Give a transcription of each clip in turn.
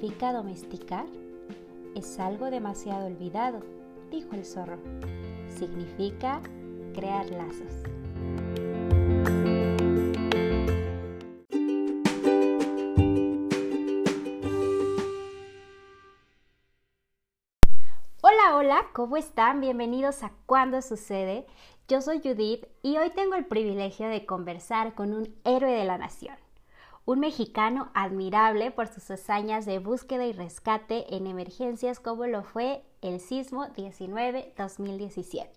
significa domesticar? Es algo demasiado olvidado, dijo el zorro. Significa crear lazos. Hola, hola, ¿cómo están? Bienvenidos a Cuando Sucede. Yo soy Judith y hoy tengo el privilegio de conversar con un héroe de la nación un mexicano admirable por sus hazañas de búsqueda y rescate en emergencias como lo fue el sismo 19-2017.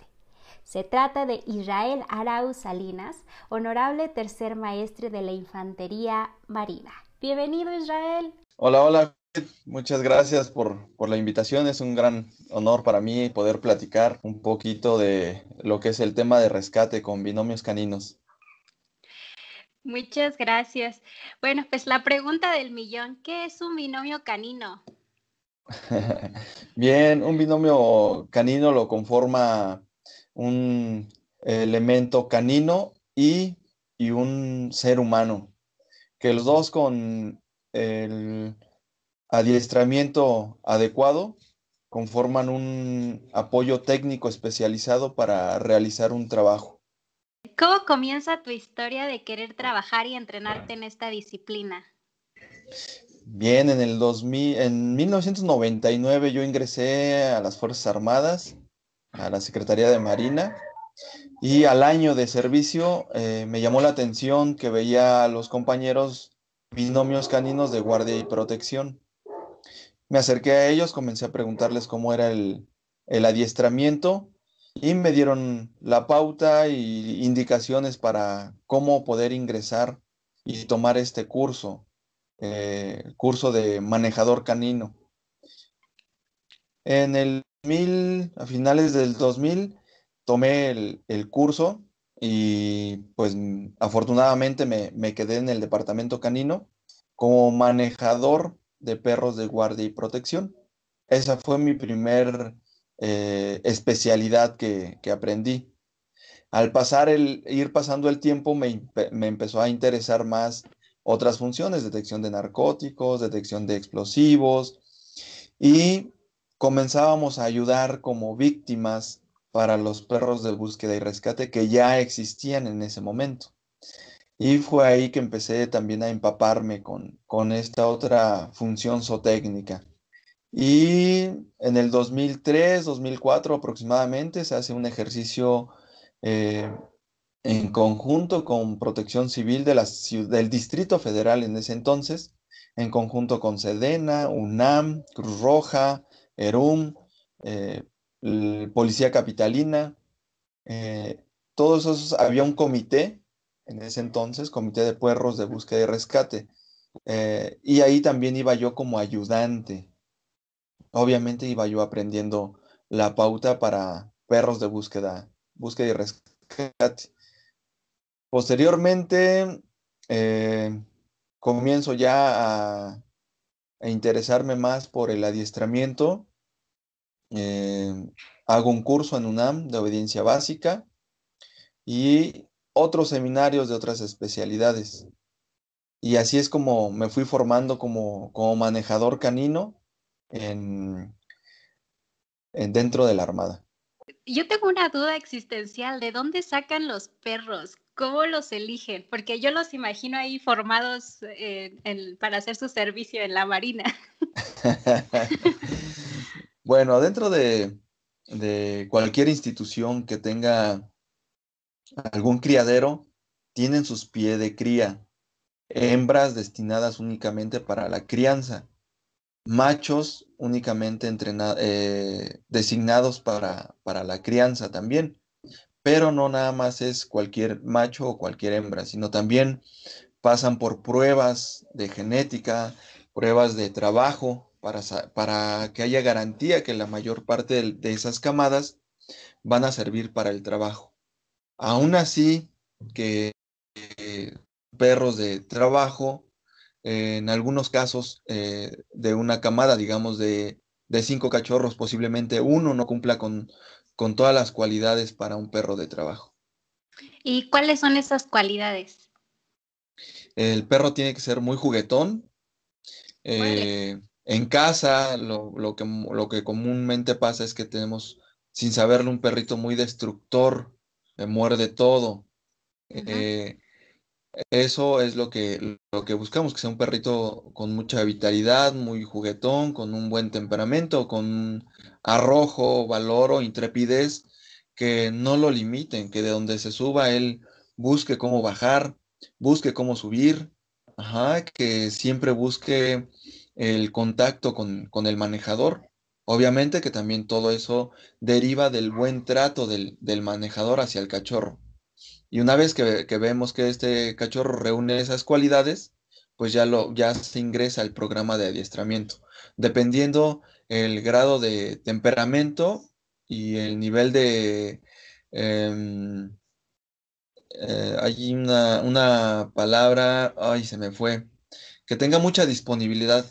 Se trata de Israel Arauz Salinas, honorable tercer maestre de la Infantería Marina. Bienvenido Israel. Hola, hola. Muchas gracias por, por, la invitación. Es un gran honor para mí poder platicar un poquito de lo que es el tema de rescate con binomios caninos. Muchas gracias. Bueno, pues la pregunta del millón, ¿qué es un binomio canino? Bien, un binomio canino lo conforma un elemento canino y, y, un ser humano, que los dos con el adiestramiento adecuado conforman un apoyo técnico especializado para realizar un trabajo. ¿Cómo comienza tu historia de querer trabajar y entrenarte en esta disciplina? Bien, en el 2000, en 1999 yo ingresé a las Fuerzas Armadas, a la Secretaría de Marina, y al año de servicio eh, me llamó la atención que veía a los compañeros binomios caninos de guardia y protección. Me acerqué a ellos, comencé a preguntarles cómo era el, el adiestramiento y me dieron la pauta y indicaciones para cómo poder ingresar y tomar este curso, eh, curso de manejador canino. En el 2000, a finales del 2000, tomé el, curso y pues afortunadamente me, me, quedé en el departamento canino como manejador de perros de guardia y protección. Esa fue mi primer eh, especialidad que, aprendí. Al pasar el, ir pasando el tiempo me, me empezó a interesar más otras funciones, detección de narcóticos, detección de explosivos, y comenzábamos a ayudar como víctimas para los perros de búsqueda y rescate que ya existían en ese momento. Y fue ahí que empecé también a empaparme con, con esta otra función zootécnica. Y en el 2003, 2004 aproximadamente se hace un ejercicio eh, en conjunto con Protección Civil del Distrito Federal en ese entonces, en conjunto con Sedena, UNAM, Cruz Roja, ERUM, eh, Policía Capitalina. Eh, todos esos, había un comité en ese entonces, Comité de Puerros de Búsqueda y Rescate. y ahí también iba yo como ayudante obviamente iba yo aprendiendo la pauta para perros de búsqueda, búsqueda y rescate. Posteriormente, eh, comienzo ya a, interesarme más por el adiestramiento. Eh, hago un curso en UNAM de obediencia básica y otros seminarios de otras especialidades. Y así es como me fui formando como, como manejador canino en, dentro de la Armada. Yo tengo una duda existencial, ¿de dónde sacan los perros? ¿Cómo los eligen? Porque yo los imagino ahí formados eh, para hacer su servicio en la Marina. bueno, dentro de, de, cualquier institución que tenga algún criadero, tienen sus pies de cría, hembras destinadas únicamente para la crianza machos únicamente eh, designados para, para la crianza también. Pero no nada más es cualquier macho o cualquier hembra, sino también pasan por pruebas de genética, pruebas de trabajo, para, para que haya garantía que la mayor parte de, esas camadas van a servir para el trabajo. Aún así, que eh, perros de trabajo en algunos casos eh, de una camada, digamos, de, cinco cachorros, posiblemente uno no cumpla con, con todas las cualidades para un perro de trabajo. ¿Y cuáles son esas cualidades? El perro tiene que ser muy juguetón, eh, En casa, lo, que, lo que comúnmente pasa es que tenemos, sin saberlo, un perrito muy destructor, que muerde todo. Eh, eso es lo que, lo que buscamos, que sea un perrito con mucha vitalidad, muy juguetón, con un buen temperamento, con arrojo, valor o intrepidez, que no lo limiten, que de donde se suba él busque cómo bajar, busque cómo subir, que siempre busque el contacto con, el manejador. Obviamente que también todo eso deriva del buen trato del, manejador hacia el cachorro. Y una vez que, vemos que este cachorro reúne esas cualidades, pues ya, lo, ya se ingresa al programa de adiestramiento. Dependiendo el grado de temperamento y el nivel de... Em, eh, hay una palabra, ay, se me fue, que tenga mucha disponibilidad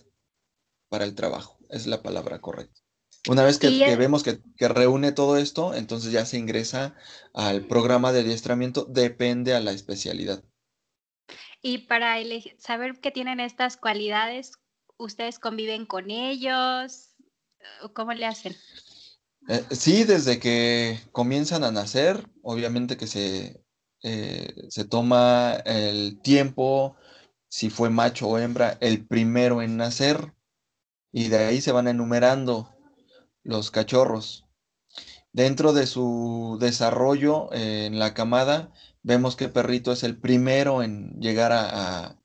para el trabajo, es la palabra correcta. Una vez que, vemos que, reúne todo esto, entonces ya se ingresa al programa de adiestramiento, depende a la especialidad. Y para saber que tienen estas cualidades, ¿ustedes conviven con ellos? ¿Cómo le hacen? Eh, sí, desde que comienzan a nacer, obviamente que se, eh, se toma el tiempo, si fue macho o hembra, el primero en nacer, y de ahí se van enumerando los cachorros. Dentro de su desarrollo eh, en la camada, vemos que perrito es el primero en llegar a,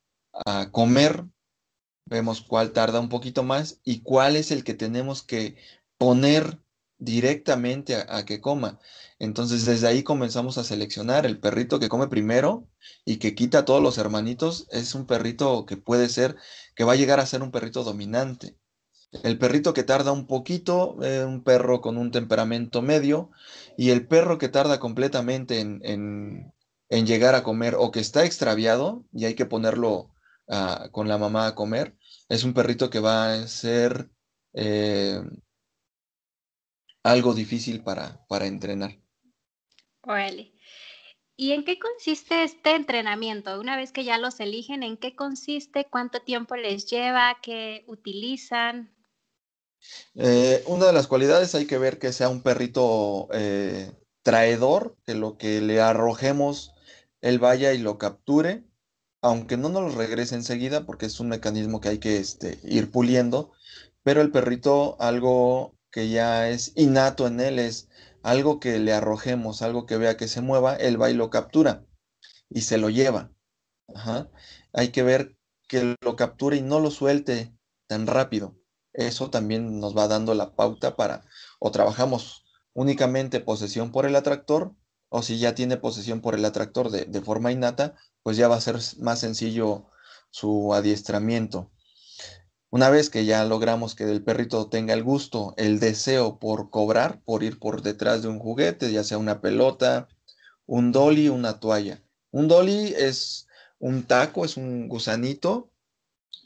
a comer, vemos cuál tarda un poquito más y cuál es el que tenemos que poner directamente a, que coma. Entonces desde ahí comenzamos a seleccionar el perrito que come primero y que quita a todos los hermanitos. Es un perrito que puede ser, que va a llegar a ser un perrito dominante. El perrito que tarda un poquito, eh, un perro con un temperamento medio, y el perro que tarda completamente en, llegar a comer o que está extraviado y hay que ponerlo ah, con la mamá a comer, es un perrito que va a ser eh, algo difícil para, para entrenar. Órale. ¿Y en qué consiste este entrenamiento? Una vez que ya los eligen, ¿en qué consiste? ¿Cuánto tiempo les lleva? ¿Qué utilizan? Eh, una de las cualidades hay que ver que sea un perrito eh, traedor, que lo que le arrojemos, él vaya y lo capture, aunque no nos lo regrese enseguida, porque es un mecanismo que hay que este, ir puliendo, pero el perrito algo que ya es innato en él, es algo que le arrojemos, algo que vea que se mueva, él va y lo captura y se lo lleva. Hay que ver que lo capture y no lo suelte tan rápido. Eso también nos va dando la pauta para o trabajamos únicamente posesión por el atractor o si ya tiene posesión por el atractor de, forma innata, pues ya va a ser más sencillo su adiestramiento. Una vez que ya logramos que el perrito tenga el gusto, el deseo por cobrar, por ir por detrás de un juguete, ya sea una pelota, un dolly, una toalla. Un dolly es un taco, es un gusanito,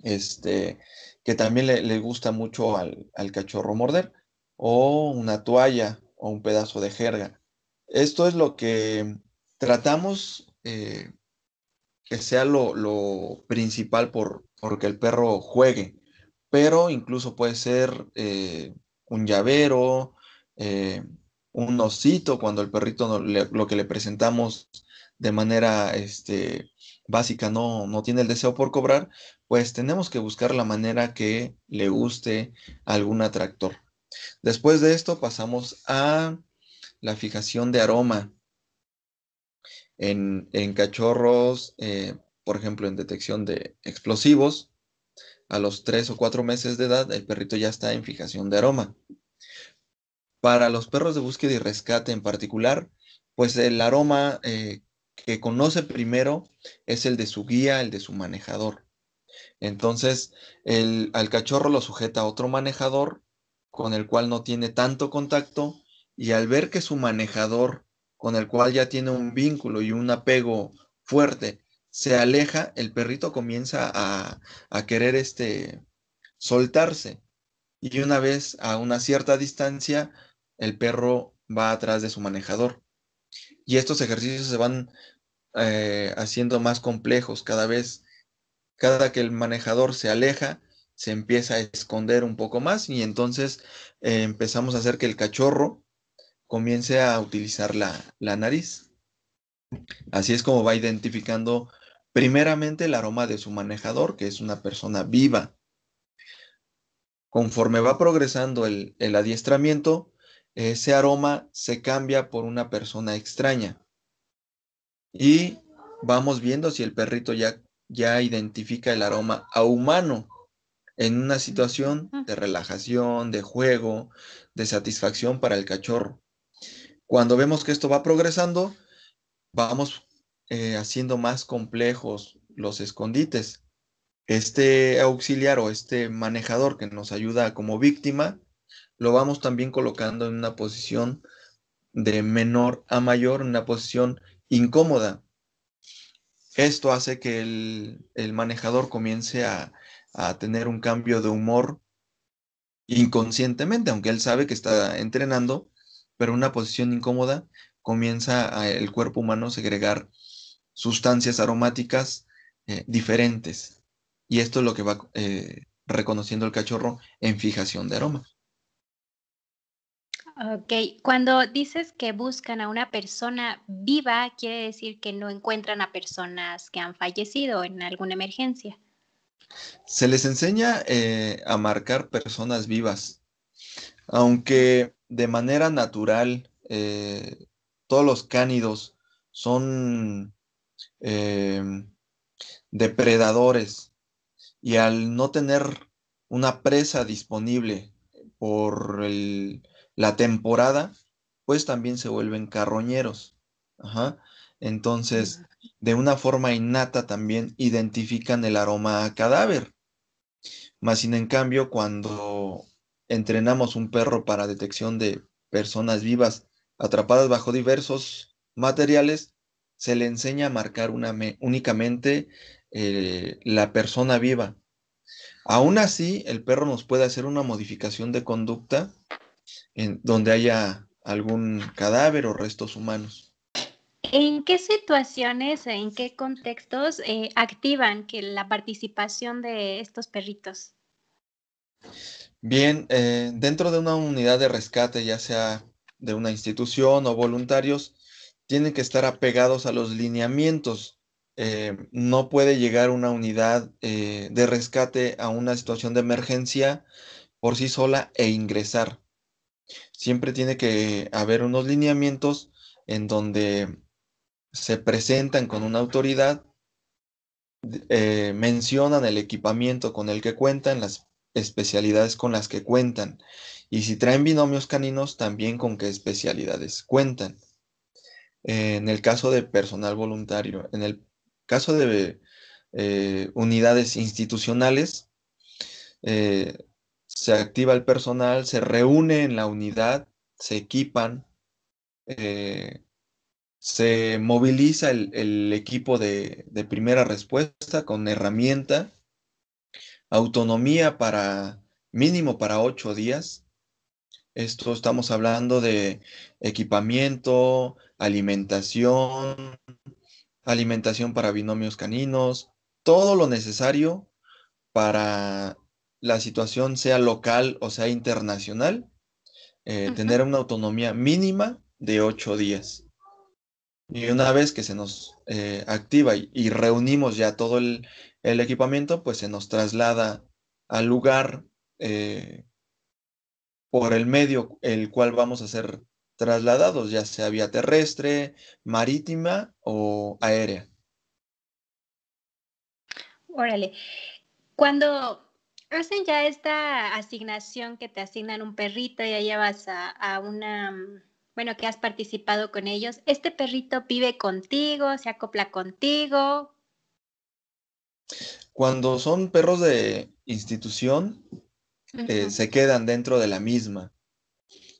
este, que también le, gusta mucho al, cachorro morder, o una toalla o un pedazo de jerga. Esto es lo que tratamos eh, que sea lo, principal por, porque el perro juegue pero incluso puede ser eh, un llavero, eh, un osito, cuando el perrito lo que le presentamos de manera este, básica no, no tiene el deseo por cobrar, pues tenemos que buscar la manera que le guste algún atractor. Después de esto pasamos a la fijación de aroma en, cachorros, eh, por ejemplo, en detección de explosivos a los tres o cuatro meses de edad, el perrito ya está en fijación de aroma. Para los perros de búsqueda y rescate en particular, pues el aroma eh, que conoce primero es el de su guía, el de su manejador. Entonces, el, al cachorro lo sujeta a otro manejador con el cual no tiene tanto contacto y al ver que su manejador, con el cual ya tiene un vínculo y un apego fuerte, se aleja, el perrito comienza a, querer este, soltarse. Y una vez a una cierta distancia, el perro va atrás de su manejador. Y estos ejercicios se van eh, haciendo más complejos cada vez. Cada que el manejador se aleja, se empieza a esconder un poco más y entonces eh, empezamos a hacer que el cachorro comience a utilizar la, la nariz. Así es como va identificando primeramente el aroma de su manejador, que es una persona viva. Conforme va progresando el, el adiestramiento, ese aroma se cambia por una persona extraña. Y vamos viendo si el perrito ya, ya identifica el aroma a humano en una situación de relajación, de juego, de satisfacción para el cachorro. Cuando vemos que esto va progresando, vamos eh, haciendo más complejos los escondites. Este auxiliar o este manejador que nos ayuda como víctima, lo vamos también colocando en una posición de menor a mayor, en una posición incómoda. Esto hace que el, manejador comience a, a tener un cambio de humor inconscientemente, aunque él sabe que está entrenando, pero una posición incómoda comienza el cuerpo humano a segregar sustancias aromáticas eh, diferentes. Y esto es lo que va eh, reconociendo el cachorro en fijación de aroma. Ok, cuando dices que buscan a una persona viva, quiere decir que no encuentran a personas que han fallecido en alguna emergencia. Se les enseña eh, a marcar personas vivas, aunque de manera natural todos los cánidos son Em, depredadores y al no tener una presa disponible por la temporada, pues también se vuelven carroñeros. Entonces, de una forma innata también identifican el aroma a cadáver. Más sin en cambio, cuando entrenamos un perro para detección de personas vivas atrapadas bajo diversos materiales, se le enseña a marcar únicamente eh, la persona viva. Aún así, el perro nos puede hacer una modificación de conducta en donde haya algún cadáver o restos humanos. ¿En qué situaciones, en qué contextos eh, activan que la participación de estos perritos? Bien, eh, dentro de una unidad de rescate, ya sea de una institución o voluntarios, tienen que estar apegados a los lineamientos. Eh, no puede llegar una unidad de rescate a una situación de emergencia por sí sola e ingresar. Siempre tiene que haber unos lineamientos en donde se presentan con una autoridad, eh, mencionan el equipamiento con el que cuentan, las especialidades con las que cuentan. Y si traen binomios caninos, también con qué especialidades cuentan en el caso de personal voluntario. En el caso de eh, unidades institucionales, eh, se activa el personal, se reúne en la unidad, se equipan, eh, se moviliza el, equipo de, de, primera respuesta con herramienta, autonomía para mínimo para ocho días. Esto estamos hablando de equipamiento, alimentación, alimentación para binomios caninos, todo lo necesario para la situación sea local o sea internacional, eh, tener una autonomía mínima de ocho días. Y una vez que se nos eh, activa y, reunimos ya todo el, equipamiento, pues se nos traslada al lugar eh, por el medio el cual vamos a hacer trasladados, ya sea vía terrestre, marítima o aérea. Órale. Cuando hacen ya esta asignación que te asignan un perrito y ya vas a, una, bueno, que has participado con ellos, ¿este perrito vive contigo, se acopla contigo? Cuando son perros de institución, eh, se quedan dentro de la misma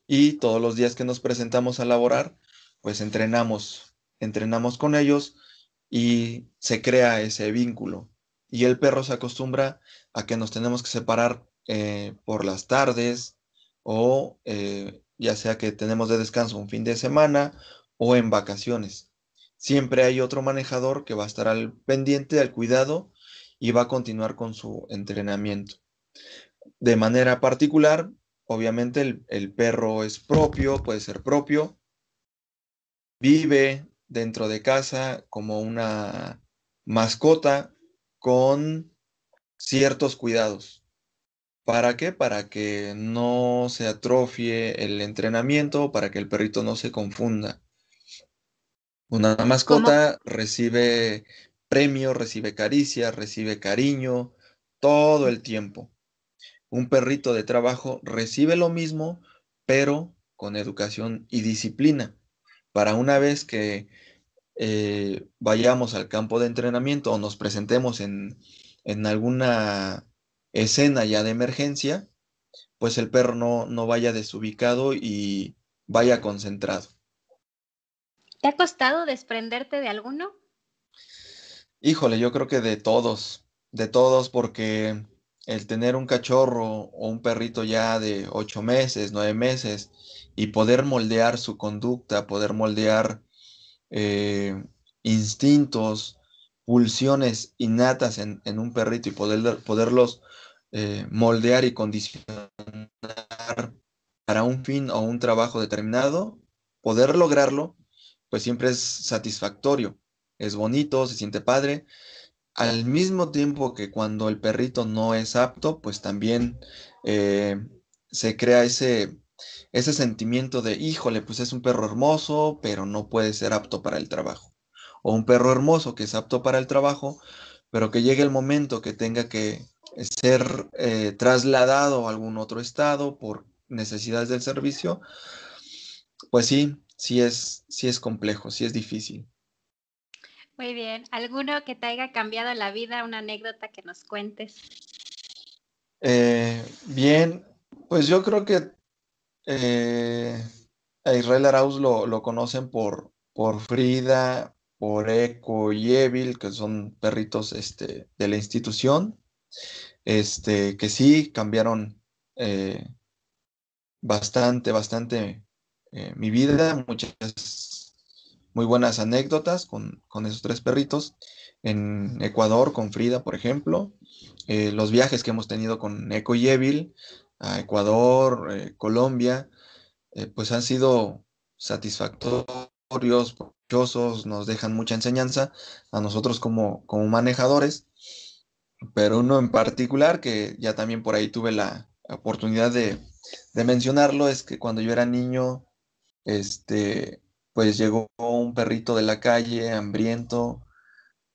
y todos los días que nos presentamos a laborar, pues entrenamos, entrenamos con ellos y se crea ese vínculo. Y el perro se acostumbra a que nos tenemos que separar eh, por las tardes o eh, ya sea que tenemos de descanso un fin de semana o en vacaciones. Siempre hay otro manejador que va a estar al pendiente, al cuidado y va a continuar con su entrenamiento. De manera particular, obviamente el, el perro es propio, puede ser propio, vive dentro de casa como una mascota con ciertos cuidados. ¿Para qué? Para que no se atrofie el entrenamiento, para que el perrito no se confunda. Una mascota recibe premio, recibe caricia, recibe cariño todo el tiempo. Un perrito de trabajo recibe lo mismo, pero con educación y disciplina. Para una vez que eh, vayamos al campo de entrenamiento o nos presentemos en, en alguna escena ya de emergencia, pues el perro no, no vaya desubicado y vaya concentrado. ¿Te ha costado desprenderte de alguno? Híjole, yo creo que de todos, de todos, porque el tener un cachorro o un perrito ya de ocho meses, nueve meses, y poder moldear su conducta, poder moldear eh, instintos, pulsiones innatas en, un perrito y poder, poderlos eh, moldear y condicionar para un fin o un trabajo determinado, poder lograrlo, pues siempre es satisfactorio, es bonito, se siente padre. Al mismo tiempo que cuando el perrito no es apto, pues también eh, se crea ese, ese sentimiento de, híjole, pues es un perro hermoso, pero no puede ser apto para el trabajo. O un perro hermoso que es apto para el trabajo, pero que llegue el momento que tenga que ser eh, trasladado a algún otro estado por necesidades del servicio, pues sí, sí es, sí es complejo, sí es difícil. Muy bien. ¿Alguno que te haya cambiado la vida, una anécdota que nos cuentes? Eh, bien, pues yo creo que eh, a Israel Arauz lo, conocen por, por Frida, por Eco y Evil, que son perritos este, de la institución, este, que sí cambiaron eh, bastante, bastante eh, mi vida, muchas muy buenas anécdotas con, esos tres perritos. En Ecuador, con Frida, por ejemplo, los viajes que hemos tenido con Eco y Evil, a Ecuador, eh, Colombia, eh, pues han sido satisfactorios, provechosos, nos dejan mucha enseñanza a nosotros como, como manejadores, pero uno en particular, que ya también por ahí tuve la oportunidad de, mencionarlo, es que cuando yo era niño, este, pues llegó un perrito de la calle, hambriento,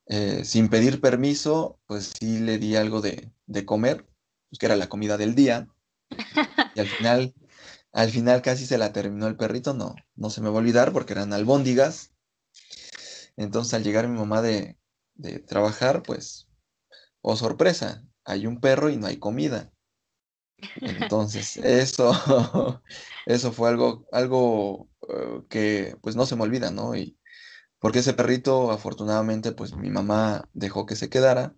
eh, sin pedir permiso, pues sí le di algo de, de comer, pues que era la comida del día. Y al final, al final casi se la terminó el perrito, no, no se me va a olvidar porque eran albóndigas. Entonces al llegar mi mamá de, trabajar, pues, oh sorpresa, hay un perro y no hay comida. Entonces, eso, eso fue algo, algo eh, que pues no se me olvida, ¿no? Y porque ese perrito, afortunadamente, pues mi mamá dejó que se quedara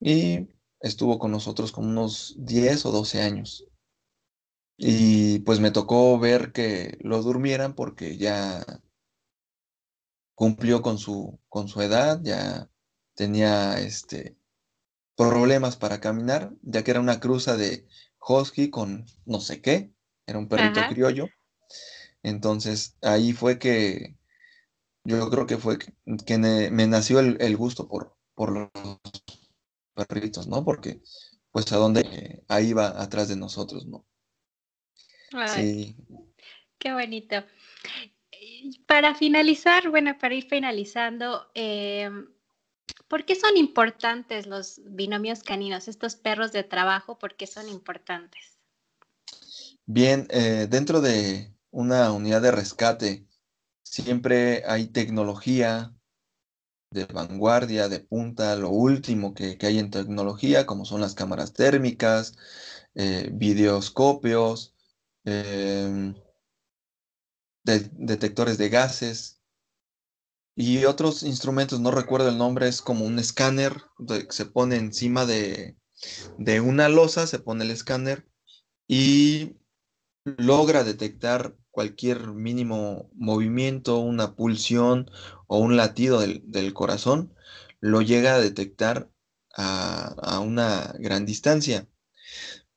y estuvo con nosotros como unos 10 o 12 años. Y pues me tocó ver que lo durmieran porque ya cumplió con su, con su edad, ya tenía este, problemas para caminar, ya que era una cruza de husky con no sé qué, era un perrito criollo. Entonces ahí fue que yo creo que fue que, me, nació el, gusto por, por los perritos, ¿no? Porque pues a dónde ahí va atrás de nosotros, ¿no? Sí. Qué bonito. Para finalizar, bueno, para ir finalizando, eh, ¿por qué son importantes los binomios caninos, estos perros de trabajo? ¿Por qué son importantes? Bien, eh, dentro de una unidad de rescate siempre hay tecnología de vanguardia, de punta, lo último que, hay en tecnología, como son las cámaras térmicas, eh, videoscopios, Em, detectores de gases y otros instrumentos, no recuerdo el nombre, es como un escáner que se pone encima de, de una losa, se pone el escáner y logra detectar cualquier mínimo movimiento, una pulsión o un latido del, corazón, lo llega a detectar a, a, una gran distancia.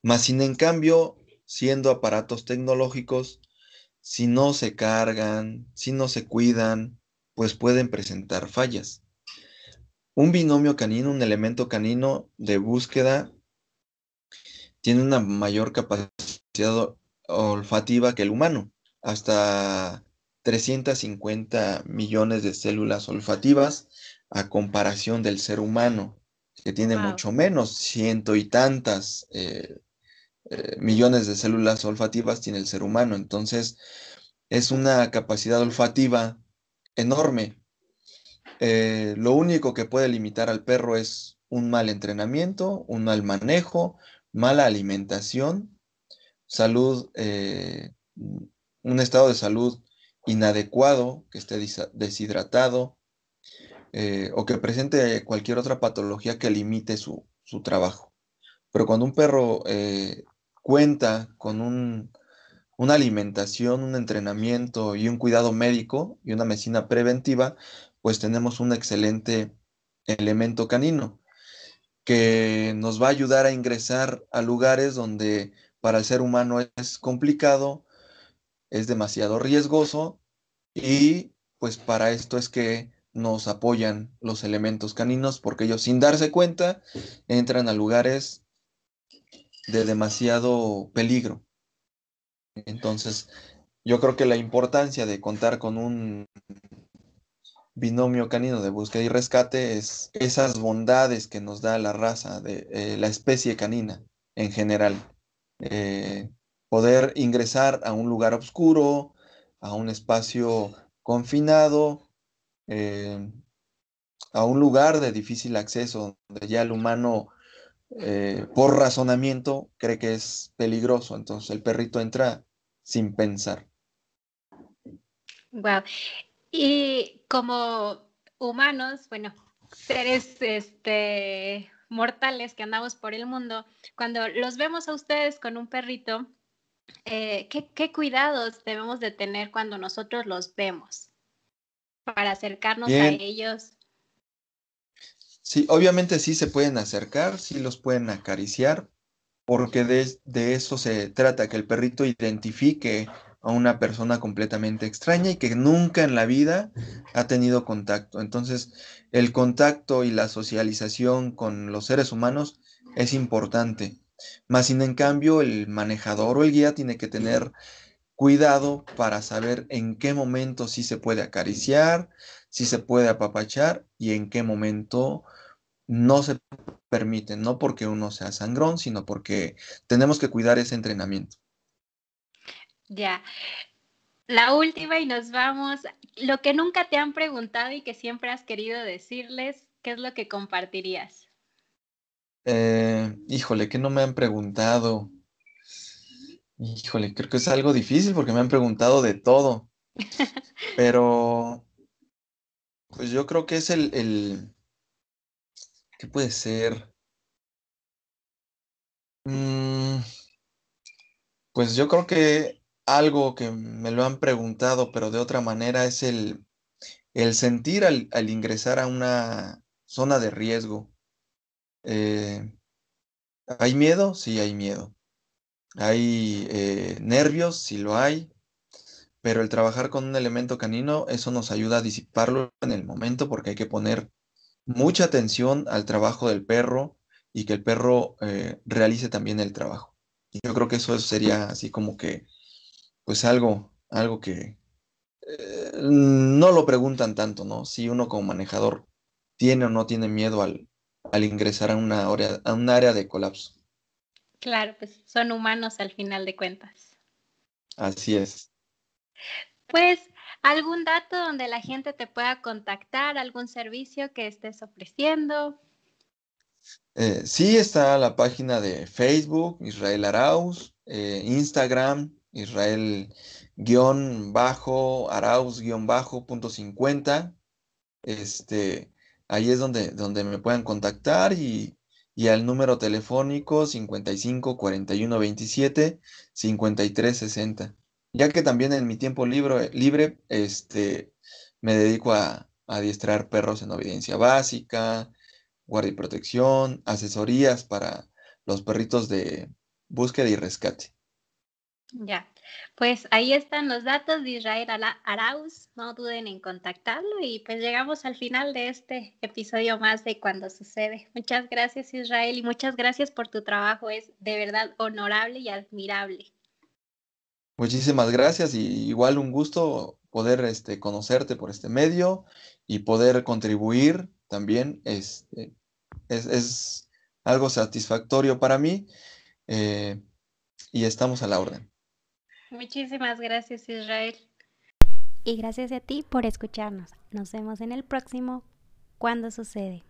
Más sin en cambio, siendo aparatos tecnológicos, si no se cargan, si no se cuidan, pues pueden presentar fallas. Un binomio canino, un elemento canino de búsqueda, tiene una mayor capacidad olfativa que el humano, hasta 350 millones de células olfativas a comparación del ser humano, que tiene mucho menos, ciento y tantas eh, eh, millones de células olfativas tiene el ser humano. Entonces, es una capacidad olfativa enorme. Eh, lo único que puede limitar al perro es un mal entrenamiento, un mal manejo, mala alimentación, salud, eh, un estado de salud inadecuado, que esté deshidratado o que presente cualquier otra patología que limite su, trabajo. Pero cuando un perro cuenta con una alimentación, un entrenamiento y un cuidado médico y una medicina preventiva, pues tenemos un excelente elemento canino que nos va a ayudar a ingresar a lugares donde para el ser humano es complicado, es demasiado riesgoso y pues para esto es que nos apoyan los elementos caninos porque ellos sin darse cuenta entran a lugares de demasiado peligro. Entonces, yo creo que la importancia de contar con un binomio canino de búsqueda y rescate es esas bondades que nos da la raza de eh, la especie canina en general. Eh, poder ingresar a un lugar oscuro, a un espacio confinado, eh, a un lugar de difícil acceso, donde ya el humano, por razonamiento, cree que es peligroso. Entonces el perrito entra sin pensar. Wow. Y como humanos, bueno, seres este, mortales que andamos por el mundo, cuando los vemos a ustedes con un perrito, eh, ¿qué, cuidados debemos de tener cuando nosotros los vemos para acercarnos a ellos? Sí, obviamente sí se pueden acercar, sí los pueden acariciar, porque de, de eso se trata, que el perrito identifique a una persona completamente extraña y que nunca en la vida ha tenido contacto. Entonces, el contacto y la socialización con los seres humanos es importante. Más sin en cambio, el manejador o el guía tiene que tener cuidado para saber en qué momento sí se puede acariciar, si se puede apapachar y en qué momento no se permite, no porque uno sea sangrón, sino porque tenemos que cuidar ese entrenamiento. Ya. La última y nos vamos. Lo que nunca te han preguntado y que siempre has querido decirles, ¿qué es lo que compartirías? Eh, híjole, que no me han preguntado. Híjole, creo que es algo difícil porque me han preguntado de todo. Pero, pues yo creo que es el, el... ¿qué puede ser? Mm, pues yo creo que algo que me lo han preguntado, pero de otra manera, es el, el sentir al, ingresar a una zona de riesgo. Eh, ¿Hay miedo? Sí, hay miedo. ¿Hay eh, nervios? Sí lo hay. Pero el trabajar con un elemento canino, eso nos ayuda a disiparlo en el momento porque hay que poner mucha atención al trabajo del perro y que el perro eh, realice también el trabajo. Y yo creo que eso sería así como que pues algo, algo que eh, no lo preguntan tanto, ¿no? Si uno como manejador tiene o no tiene miedo al, al ingresar a una, área, a un área de colapso. Claro, pues son humanos al final de cuentas. Así es. Pues, ¿algún dato donde la gente te pueda contactar, algún servicio que estés ofreciendo? Eh, sí, está la página de Facebook, Israel Arauz, eh, Instagram, Israel guion bajo, Arauz guion bajo, punto 50. Este, ahí es donde, donde me puedan contactar y, y al número telefónico 55 41 27 53 60. Ya que también en mi tiempo libre, libre este, me dedico a, a adiestrar perros en obediencia básica, guardia y protección, asesorías para los perritos de, búsqueda y rescate. Ya, pues ahí están los datos de Israel Arauz, no duden en contactarlo y pues llegamos al final de este episodio más de Cuando Sucede. Muchas gracias Israel y muchas gracias por tu trabajo, es de verdad honorable y admirable. Muchísimas gracias y igual un gusto poder este, conocerte por este medio y poder contribuir también este, es, algo satisfactorio para mí eh, y estamos a la orden. Muchísimas gracias Israel. Y gracias a ti por escucharnos. Nos vemos en el próximo Cuando sucede.